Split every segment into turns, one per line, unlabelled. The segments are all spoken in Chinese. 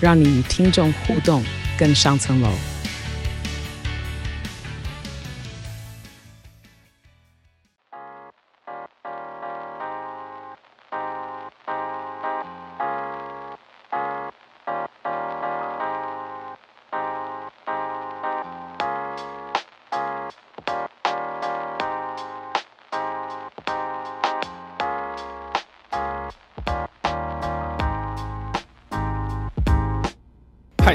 让你与听众互动更上层
楼。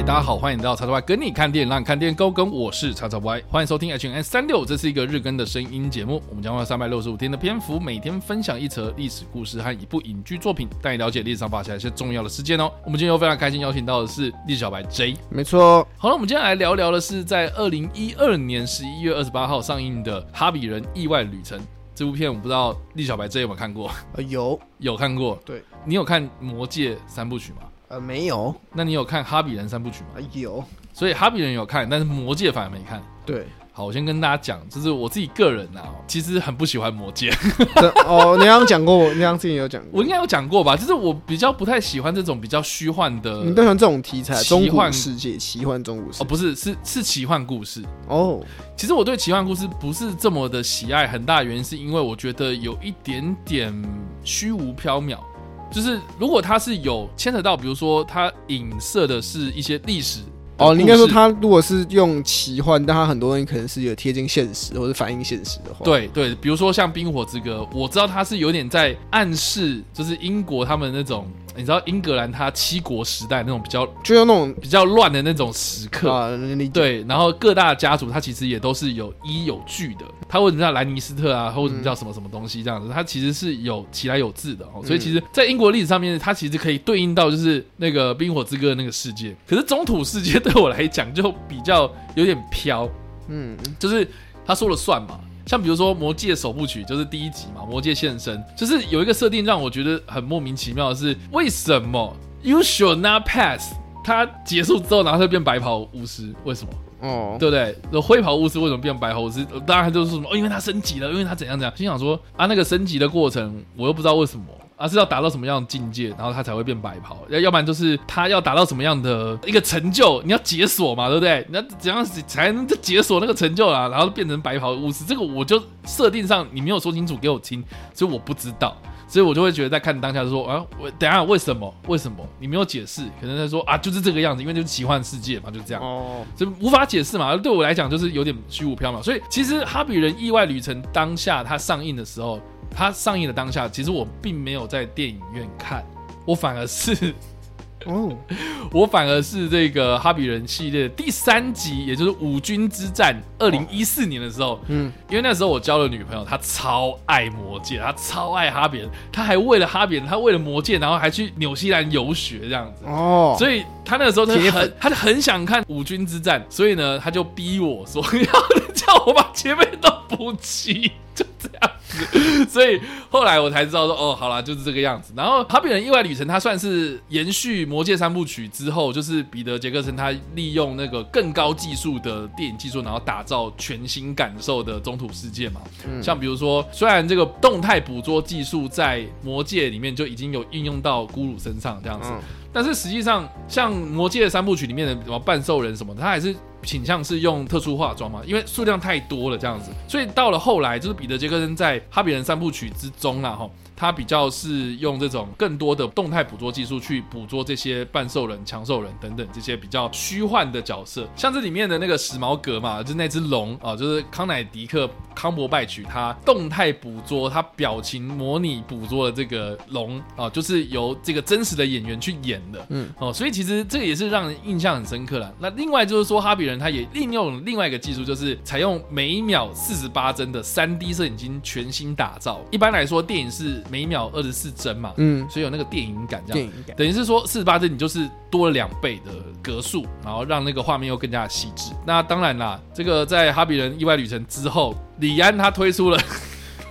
大家好，欢迎来到叉叉 Y 跟你看电影，让你看电影更跟。我是叉叉 Y，欢迎收听 H N 三六，这是一个日更的声音节目。我们将用三百六十五天的篇幅，每天分享一则历史故事和一部影剧作品，带你了解历史上发生一些重要的事件哦。我们今天又非常开心邀请到的是历史小白 J，
没错。
好了，我们今天来聊聊的是在二零一二年十一月二十八号上映的《哈比人意外旅程》这部片，我不知道历史小白 J 有没有看过？
呃，有，
有看过。
对，
你有看《魔戒》三部曲吗？
呃，没有。
那你有看《哈比人》三部曲吗？
呃，有。
所以《哈比人》有看，但是《魔戒》反而没看。
对。
好，我先跟大家讲，就是我自己个人啊，其实很不喜欢《魔戒》。
哦，你刚刚讲过，你刚刚之前有讲过，
我应该有讲过吧？就是我比较不太喜欢这种比较虚幻的。
你不喜欢这种题材？
奇幻
世界，奇幻中古世界。
哦，不是，是是奇幻故事。
哦，
其实我对奇幻故事不是这么的喜爱，很大原因是因为我觉得有一点点虚无缥缈。就是如果他是有牵扯到，比如说他影射的是一些历史。
哦，你应该说他如果是用奇幻，但他很多东西可能是有贴近现实或者反映现实的话。
对对，比如说像《冰火之歌》，我知道他是有点在暗示，就是英国他们那种，你知道英格兰他七国时代那种比较，
就用那种
比较乱的那种时刻
啊。
对，然后各大家族他其实也都是有依有据的。他为什么叫兰尼斯特啊？或者叫什么什么东西这样子？他其实是有其来有自的哦。所以其实，在英国历史上面，它其实可以对应到就是那个《冰火之歌》的那个世界。可是中土世界。对我来讲就比较有点飘，嗯，就是他说了算嘛。像比如说《魔戒》首部曲就是第一集嘛，《魔戒现身》就是有一个设定让我觉得很莫名其妙的是，为什么 You should not pass？他结束之后，然后他就变白袍巫师，为什么？哦，对不对？那灰袍巫师为什么变白袍巫师？当然就是说什么哦，因为他升级了，因为他怎样怎样。心想说啊，那个升级的过程，我又不知道为什么。而是要达到什么样的境界，然后他才会变白袍，要要不然就是他要达到什么样的一个成就，你要解锁嘛，对不对？那怎样才能解锁那个成就啊？然后变成白袍巫师，这个我就设定上你没有说清楚给我听，所以我不知道，所以我就会觉得在看当下就说啊，我等下为什么为什么你没有解释？可能在说啊，就是这个样子，因为就是奇幻世界嘛，就这样哦，就无法解释嘛。对我来讲就是有点虚无缥缈，所以其实《哈比人意外旅程》当下它上映的时候。它上映的当下，其实我并没有在电影院看，我反而是，哦，我反而是这个哈比人系列第三集，也就是五军之战，二零一四年的时候，嗯，因为那时候我交了女朋友，她超爱魔戒，她超爱哈比人，她还为了哈比人，她为了魔戒，然后还去纽西兰游学这样子，哦，所以她那个时候她很，她就很想看五军之战，所以呢，她就逼我说 要叫我把前面都补齐，就 所以后来我才知道说，哦，好啦，就是这个样子。然后《哈比人意外旅程》它算是延续《魔戒》三部曲之后，就是彼得·杰克森他利用那个更高技术的电影技术，然后打造全新感受的中土世界嘛。像比如说，虽然这个动态捕捉技术在《魔戒》里面就已经有应用到咕噜身上这样子，但是实际上像《魔戒》三部曲里面的什么半兽人什么的，他还是。倾向是用特殊化妆嘛，因为数量太多了这样子，所以到了后来，就是彼得杰克森在《哈比人三部曲》之中啊，哈。他比较是用这种更多的动态捕捉技术去捕捉这些半兽人、强兽人等等这些比较虚幻的角色，像这里面的那个史矛革嘛，就是那只龙啊，就是康乃狄克康伯拜取，他动态捕捉他表情模拟捕捉的这个龙啊，就是由这个真实的演员去演的，嗯哦，所以其实这个也是让人印象很深刻了。那另外就是说，哈比人他也利用另外一个技术，就是采用每秒四十八帧的三 D 摄影机全新打造。一般来说，电影是每秒二十四帧嘛，嗯，所以有那个电影感，这样，电影感等于是说四十八帧，你就是多了两倍的格数，然后让那个画面又更加的细致。那当然啦，这个在《哈比人意外旅程》之后，李安他推出了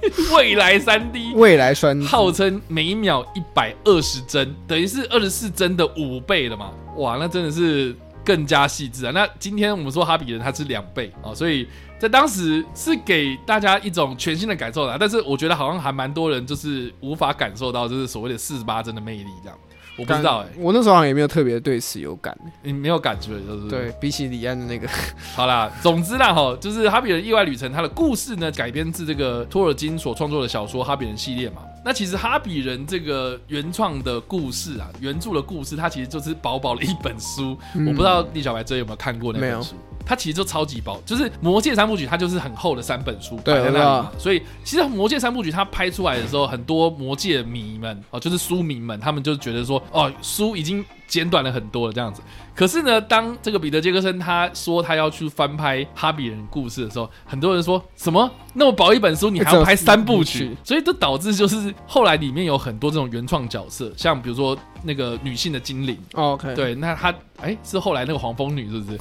未来三 D，
未来三 D，
号称每秒一百二十帧，等于是二十四帧的五倍了嘛？哇，那真的是更加细致啊！那今天我们说哈比人它是两倍啊，所以在当时是给大家一种全新的感受啦。但是我觉得好像还蛮多人就是无法感受到，就是所谓的四十八帧的魅力这样。我不知道哎、欸，
我那时候好像也没有特别对此有感，
你没有感觉就是？
对，比起李安的那个，
好啦，总之啦哈，就是《哈比人意外旅程》它的故事呢，改编自这个托尔金所创作的小说《哈比人》系列嘛。那其实《哈比人》这个原创的故事啊，原著的故事，它其实就是薄薄的一本书。嗯、我不知道李小白这有没有看过那本书？它其实就超级薄，就是《魔戒三部曲》，它就是很厚的三本书摆在那里嘛。所以其实《魔戒三部曲》它拍出来的时候，很多魔戒迷们哦，就是书迷们，他们就觉得说，哦，书已经简短了很多了这样子。可是呢，当这个彼得杰克森他说他要去翻拍《哈比人》故事的时候，很多人说什么那么薄一本书，你还要 拍三部曲？所以这导致就是后来里面有很多这种原创角色，像比如说那个女性的精灵。
OK，
对，那他哎是后来那个黄蜂女是不是？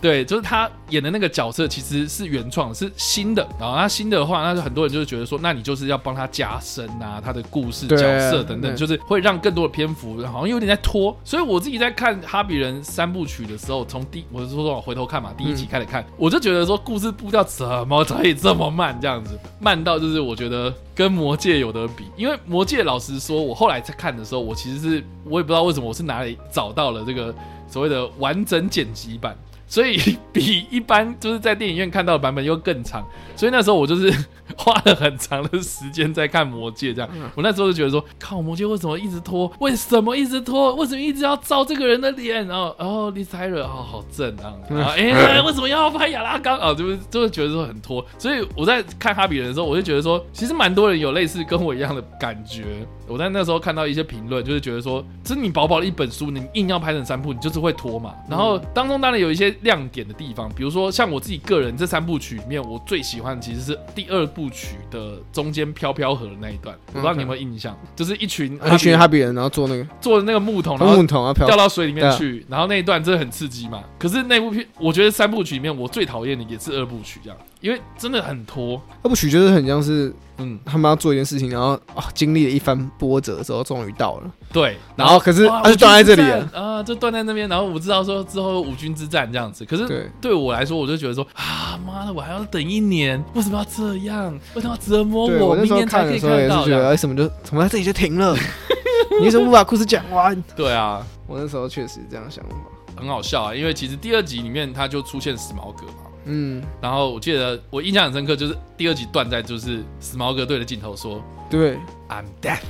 对，就是她演的那个角色其实是原创，是新的。然后他新的话，那就很多人就是觉得说，那你就是要帮她加深啊，她的故事角色等等，就是会让更多的篇幅好像有点在拖。所以我自己在看《哈比人》三部曲的时候，从第我是说说我回头看嘛，第一集开始看，嗯、我就觉得说故事步调怎么可以这么慢，这样子慢到就是我觉得跟魔戒有的比，因为魔戒老实说，我后来在看的时候，我其实是我也不知道为什么我是哪里找到了这个所谓的完整剪辑版。所以比一般就是在电影院看到的版本又更长，所以那时候我就是花了很长的时间在看《魔戒》这样。我那时候就觉得说，靠，《魔戒》为什么一直拖？为什么一直拖？为什么一直要照这个人的脸？然后，哦，丽赛尔，哦，好正啊！然后，哎、欸，为什么要拍亚拉冈？啊，就是就是觉得说很拖。所以我在看《哈比人》的时候，我就觉得说，其实蛮多人有类似跟我一样的感觉。我在那时候看到一些评论，就是觉得说，这你薄薄的一本书，你硬要拍成三部，你就是会拖嘛。然后当中当然有一些。亮点的地方，比如说像我自己个人这三部曲里面，我最喜欢的其实是第二部曲的中间飘飘河的那一段。我不知道你有没有印象，就是一群
一群哈比人，然后坐那个
坐的那个木桶，然后木桶啊掉到水里面去，然后那一段真的很刺激嘛。可是那部片，我觉得三部曲里面我最讨厌的也是二部曲，这样，因为真的很拖。
二部曲就是很像是。嗯，他们要做一件事情，然后啊，经历了一番波折的时候，终于到了。
对，
然后可是他就断在这里了
啊，就断在那边。然后我知道说之后五军之战这样子，可是对对我来说，我就觉得说啊，妈的，我还要等一年，为什么要这样？为什么要折磨我？
我
明年才可以看到。
也是觉得为什么就怎么在这里就停了？你为什么不把故事讲完？
对啊，
我那时候确实这样想法，
很好笑啊，因为其实第二集里面他就出现死毛哥嘛。嗯，然后我记得我印象很深刻，就是第二集断在就是死毛哥对着镜头说：“
对
，I'm death，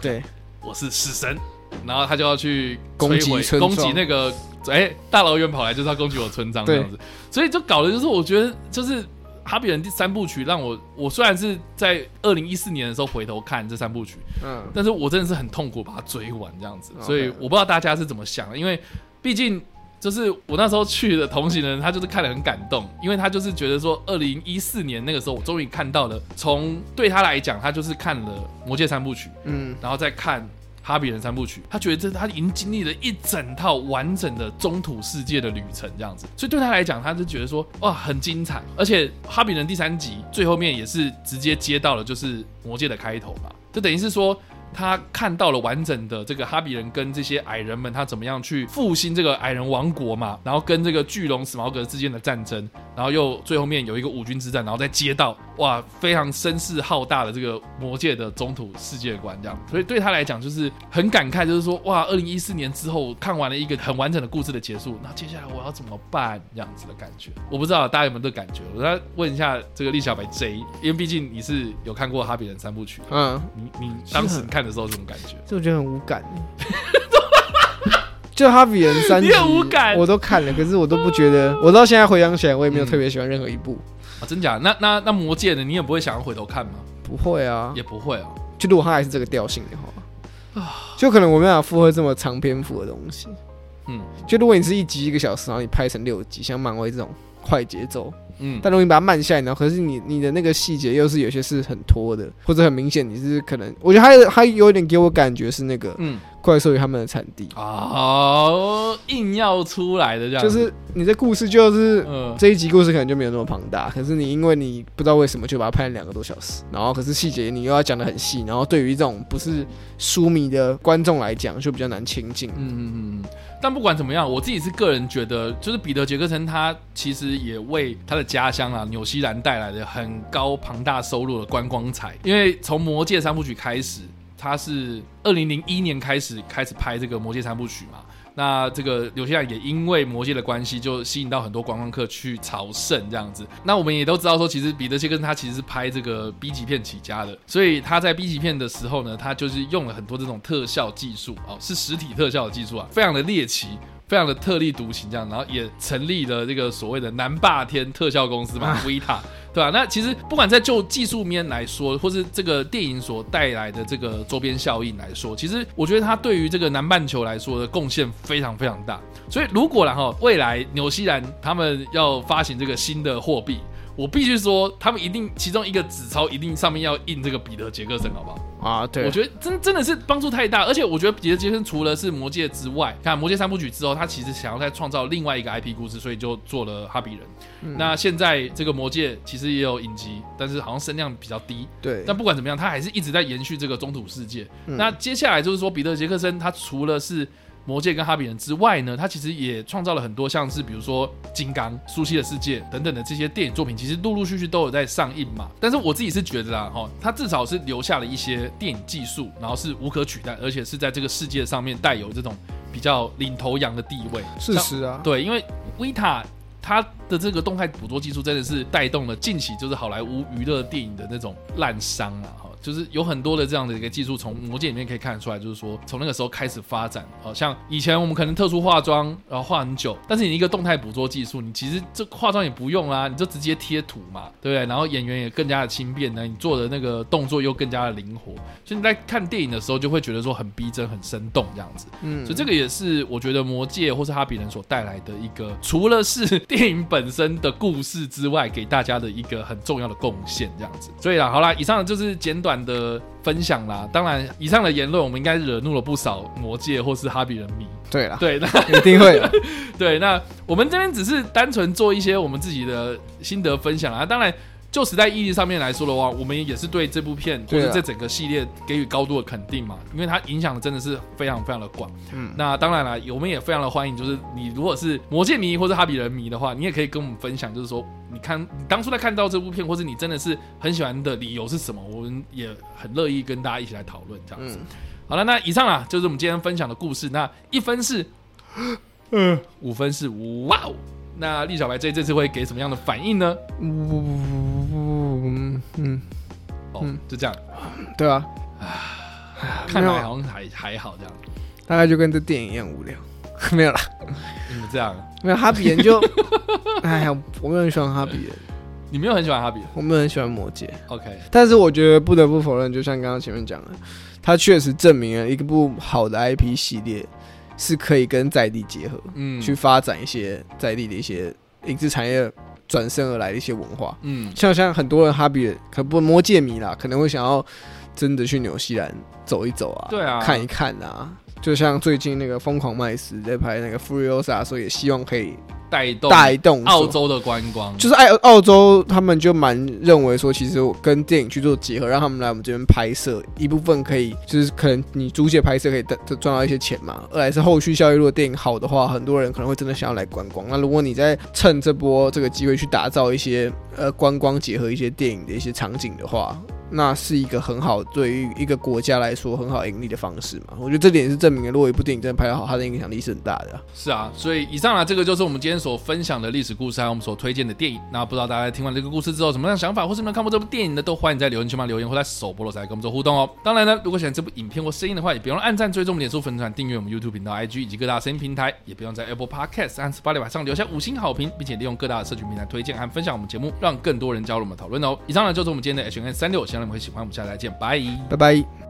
对，
我是死神。”然后他就要去
攻击
攻击那个，哎，大老远跑来就是要攻击我村庄这样子，所以就搞的就是我觉得就是《哈比人》第三部曲让我，我虽然是在二零一四年的时候回头看这三部曲，嗯，但是我真的是很痛苦把它追完这样子，所以我不知道大家是怎么想的，因为毕竟。就是我那时候去的同行人，他就是看了很感动，因为他就是觉得说，二零一四年那个时候，我终于看到了，从对他来讲，他就是看了《魔戒三部曲》，嗯，然后再看《哈比人三部曲》，他觉得这他已经经历了一整套完整的中土世界的旅程，这样子，所以对他来讲，他就觉得说，哇，很精彩，而且《哈比人》第三集最后面也是直接接到了就是《魔戒》的开头嘛，就等于是说。他看到了完整的这个哈比人跟这些矮人们，他怎么样去复兴这个矮人王国嘛？然后跟这个巨龙史矛革之间的战争，然后又最后面有一个五军之战，然后再接到哇非常声势浩大的这个魔界的中土世界观这样。所以对他来讲就是很感慨，就是说哇，二零一四年之后看完了一个很完整的故事的结束，那接下来我要怎么办？这样子的感觉，我不知道大家有没有这个感觉？我再问一下这个栗小白 J，因为毕竟你是有看过哈比人三部曲，嗯，你你当时你看。看的时候这种感觉，
就我觉得很无感。就哈比人三集，
无感，
我都看了，可是我都不觉得。我到现在回想起来，我也没有特别喜欢任何一部。
啊，真假？那那那魔戒的，你也不会想要回头看吗？
不会啊，
也不会啊。
就如果它还是这个调性的话，啊，就可能我没办法负荷这么长篇幅的东西。嗯，就如果你是一集一个小时，然后你拍成六集，像漫威这种快节奏。嗯，但如果你把它慢下来，然后可是你你的那个细节又是有些是很拖的，或者很明显你是可能，我觉得还还有点给我感觉是那个，嗯，怪兽与他们的产地
哦，硬要出来的这样，
就是你的故事就是，嗯，这一集故事可能就没有那么庞大，可是你因为你不知道为什么就把它拍了两个多小时，然后可是细节你又要讲的很细，然后对于这种不是书迷的观众来讲就比较难亲近，嗯嗯
嗯。但不管怎么样，我自己是个人觉得，就是彼得杰克森他其实也为他的家乡啊纽西兰带来了很高庞大收入的观光财，因为从魔戒三部曲开始。他是二零零一年开始开始拍这个《魔戒三部曲》嘛，那这个纽西兰也因为魔戒的关系，就吸引到很多观光客去朝圣这样子。那我们也都知道说，其实彼得杰克森他其实是拍这个 B 级片起家的，所以他在 B 级片的时候呢，他就是用了很多这种特效技术哦，是实体特效的技术啊，非常的猎奇。非常的特立独行，这样，然后也成立了这个所谓的南霸天特效公司嘛，Vita，对吧、那其实不管在就技术面来说，或是这个电影所带来的这个周边效应来说，其实我觉得它对于这个南半球来说的贡献非常非常大。所以如果然后未来纽西兰他们要发行这个新的货币，我必须说，他们一定其中一个纸钞一定上面要印这个彼得杰克森，好不好？
啊，对，
我觉得真真的是帮助太大，而且我觉得彼得杰克森除了是魔戒之外，看魔戒三部曲之后，他其实想要再创造另外一个 IP 故事，所以就做了哈比人。嗯、那现在这个魔戒其实也有影集，但是好像声量比较低。
对，
但不管怎么样，他还是一直在延续这个中土世界。嗯、那接下来就是说，彼得杰克森他除了是魔界跟哈比人之外呢，他其实也创造了很多像是比如说金刚、苏西的世界等等的这些电影作品，其实陆陆续续都有在上映嘛。但是我自己是觉得啦，哈，他至少是留下了一些电影技术，然后是无可取代，而且是在这个世界上面带有这种比较领头羊的地位。
事实啊，
对，因为 Vita 它的这个动态捕捉技术真的是带动了近期就是好莱坞娱乐电影的那种滥觴啊。就是有很多的这样的一个技术，从魔戒里面可以看得出来，就是说从那个时候开始发展，好像以前我们可能特殊化妆，然后化很久，但是你一个动态捕捉技术，你其实这化妆也不用啊，你就直接贴图嘛，对不对？然后演员也更加的轻便呢，你做的那个动作又更加的灵活，所以你在看电影的时候就会觉得说很逼真、很生动这样子。嗯，所以这个也是我觉得魔戒或是哈比人所带来的一个，除了是电影本身的故事之外，给大家的一个很重要的贡献这样子。所以啊，好啦，以上就是简短。短的分享啦，当然，以上的言论我们应该惹怒了不少魔界或是哈比人迷。
对啦，
对，那
一定会。
对，那我们这边只是单纯做一些我们自己的心得分享啊，当然。就时代意义上面来说的话，我们也是对这部片或者这整个系列给予高度的肯定嘛，因为它影响的真的是非常非常的广。嗯，那当然了，我们也非常的欢迎，就是你如果是魔戒迷或者哈比人迷的话，你也可以跟我们分享，就是说你看你当初在看到这部片，或者你真的是很喜欢的理由是什么，我们也很乐意跟大家一起来讨论这样子。好了，那以上啊就是我们今天分享的故事，那一分是，嗯，五分是哇哦。那栗小白这这次会给什么样的反应呢？嗯嗯，哦，就这样，
对啊，
看来好像还还好这样，
大概就跟这电影一样无聊，没有啦，
你们这样，
没有哈比人就，哎呀，我没有很喜欢哈比。人，
你没有很喜欢哈比？人，
我没有很喜欢魔戒
，OK，
但是我觉得不得不否认，就像刚刚前面讲的，它确实证明了一个部好的 IP 系列。是可以跟在地结合，嗯，去发展一些在地的一些影视产业转身而来的一些文化，嗯，像像很多人哈比可不魔戒迷啦，可能会想要真的去纽西兰走一走啊，
对啊，
看一看啊，就像最近那个疯狂麦斯在拍那个 Furiosa，所以也希望可以。
带动
带动
澳洲的观光，
就是爱澳洲，他们就蛮认为说，其实跟电影去做结合，让他们来我们这边拍摄，一部分可以就是可能你租借拍摄可以赚赚到一些钱嘛，二来是后续效益，如果电影好的话，很多人可能会真的想要来观光。那如果你在趁这波这个机会去打造一些呃观光结合一些电影的一些场景的话。那是一个很好，对于一个国家来说很好盈利的方式嘛？我觉得这点也是证明了，如果一部电影真的拍得好，它的影响力是很大的。
是啊，所以以上呢，这个就是我们今天所分享的历史故事，还有我们所推荐的电影。那不知道大家听完这个故事之后，什么样的想法，或是没有看过这部电影的，都欢迎在留言区嘛留言，或在首播的时候来跟我们做互动哦。当然呢，如果喜欢这部影片或声音的话，也不用按赞、追踪、脸书粉团、订阅我们 YouTube 频道、IG 以及各大声音平台，也不用在 Apple Podcast 和 Spotify 上留下五星好评，并且利用各大的社群平台推荐和分享我们节目，让更多人加入我们讨论哦。以上呢，就是我们今天的 H N 三六，望你们会喜欢。我们下次再见，拜拜
拜拜。